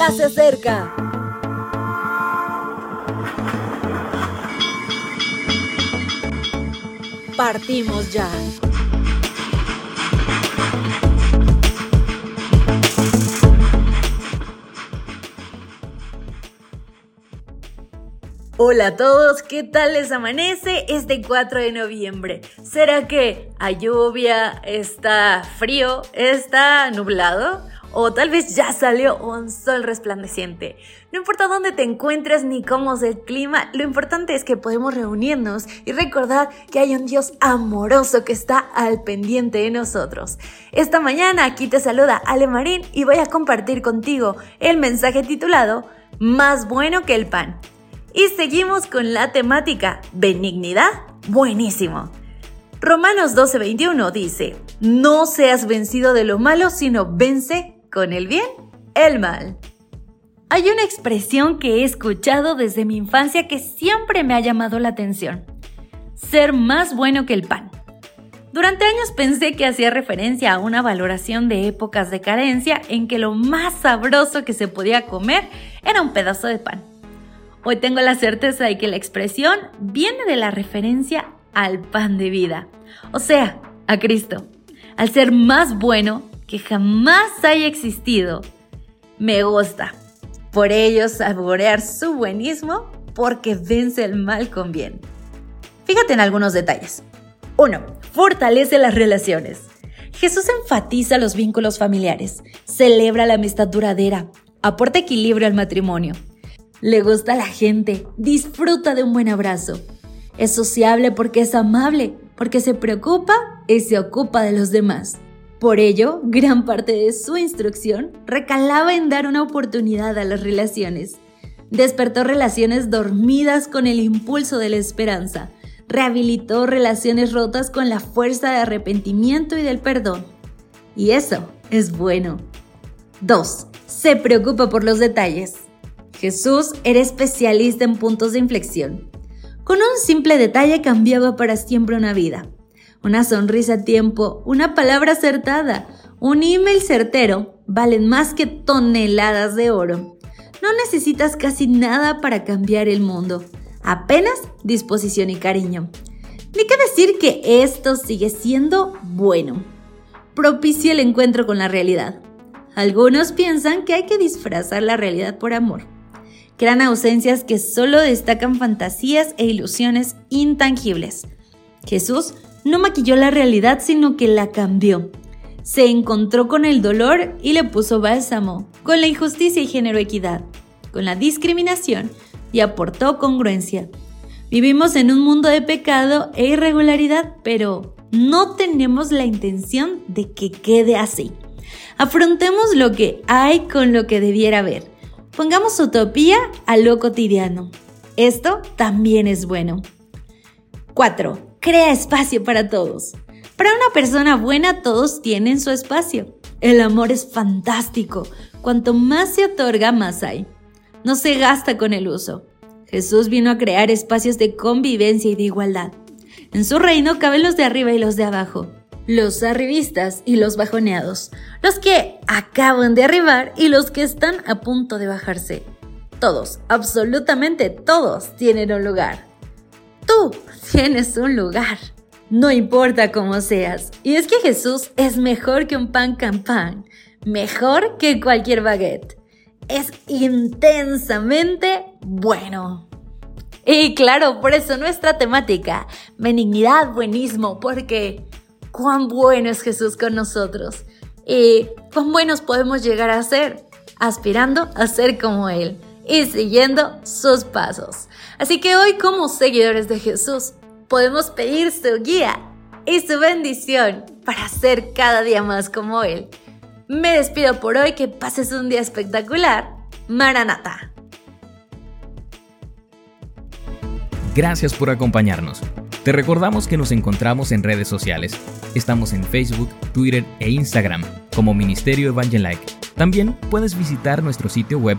ya se acerca. Partimos ya. Hola a todos, ¿qué tal les amanece este 4 de noviembre? ¿Será que hay lluvia, está frío, está nublado? O tal vez ya salió un sol resplandeciente. No importa dónde te encuentres ni cómo es el clima, lo importante es que podemos reunirnos y recordar que hay un Dios amoroso que está al pendiente de nosotros. Esta mañana aquí te saluda Ale Marín y voy a compartir contigo el mensaje titulado Más bueno que el pan. Y seguimos con la temática benignidad. Buenísimo. Romanos 12:21 dice, no seas vencido de lo malo, sino vence con el bien el mal. Hay una expresión que he escuchado desde mi infancia que siempre me ha llamado la atención. Ser más bueno que el pan. Durante años pensé que hacía referencia a una valoración de épocas de carencia en que lo más sabroso que se podía comer era un pedazo de pan. Hoy tengo la certeza de que la expresión viene de la referencia al pan de vida, o sea, a Cristo, al ser más bueno que jamás haya existido. Me gusta. Por ello, saborear su buenismo porque vence el mal con bien. Fíjate en algunos detalles. 1. Fortalece las relaciones. Jesús enfatiza los vínculos familiares, celebra la amistad duradera, aporta equilibrio al matrimonio, le gusta a la gente, disfruta de un buen abrazo. Es sociable porque es amable, porque se preocupa y se ocupa de los demás. Por ello, gran parte de su instrucción recalaba en dar una oportunidad a las relaciones. Despertó relaciones dormidas con el impulso de la esperanza. Rehabilitó relaciones rotas con la fuerza de arrepentimiento y del perdón. Y eso es bueno. 2. Se preocupa por los detalles. Jesús era especialista en puntos de inflexión. Con un simple detalle cambiaba para siempre una vida. Una sonrisa a tiempo, una palabra acertada, un email certero valen más que toneladas de oro. No necesitas casi nada para cambiar el mundo, apenas disposición y cariño. Ni que decir que esto sigue siendo bueno. Propicia el encuentro con la realidad. Algunos piensan que hay que disfrazar la realidad por amor crean ausencias que solo destacan fantasías e ilusiones intangibles. Jesús no maquilló la realidad, sino que la cambió. Se encontró con el dolor y le puso bálsamo, con la injusticia y género equidad, con la discriminación y aportó congruencia. Vivimos en un mundo de pecado e irregularidad, pero no tenemos la intención de que quede así. Afrontemos lo que hay con lo que debiera haber. Pongamos utopía a lo cotidiano. Esto también es bueno. 4. Crea espacio para todos. Para una persona buena todos tienen su espacio. El amor es fantástico. Cuanto más se otorga, más hay. No se gasta con el uso. Jesús vino a crear espacios de convivencia y de igualdad. En su reino caben los de arriba y los de abajo los arribistas y los bajoneados, los que acaban de arribar y los que están a punto de bajarse. Todos, absolutamente todos tienen un lugar. Tú tienes un lugar. No importa cómo seas. Y es que Jesús es mejor que un pan campán, mejor que cualquier baguette. Es intensamente bueno. Y claro, por eso nuestra temática, benignidad, buenismo, porque cuán bueno es Jesús con nosotros y cuán buenos podemos llegar a ser, aspirando a ser como Él y siguiendo sus pasos. Así que hoy como seguidores de Jesús podemos pedir su guía y su bendición para ser cada día más como Él. Me despido por hoy, que pases un día espectacular. Maranata. Gracias por acompañarnos. Te recordamos que nos encontramos en redes sociales. Estamos en Facebook, Twitter e Instagram como Ministerio Evangelike. También puedes visitar nuestro sitio web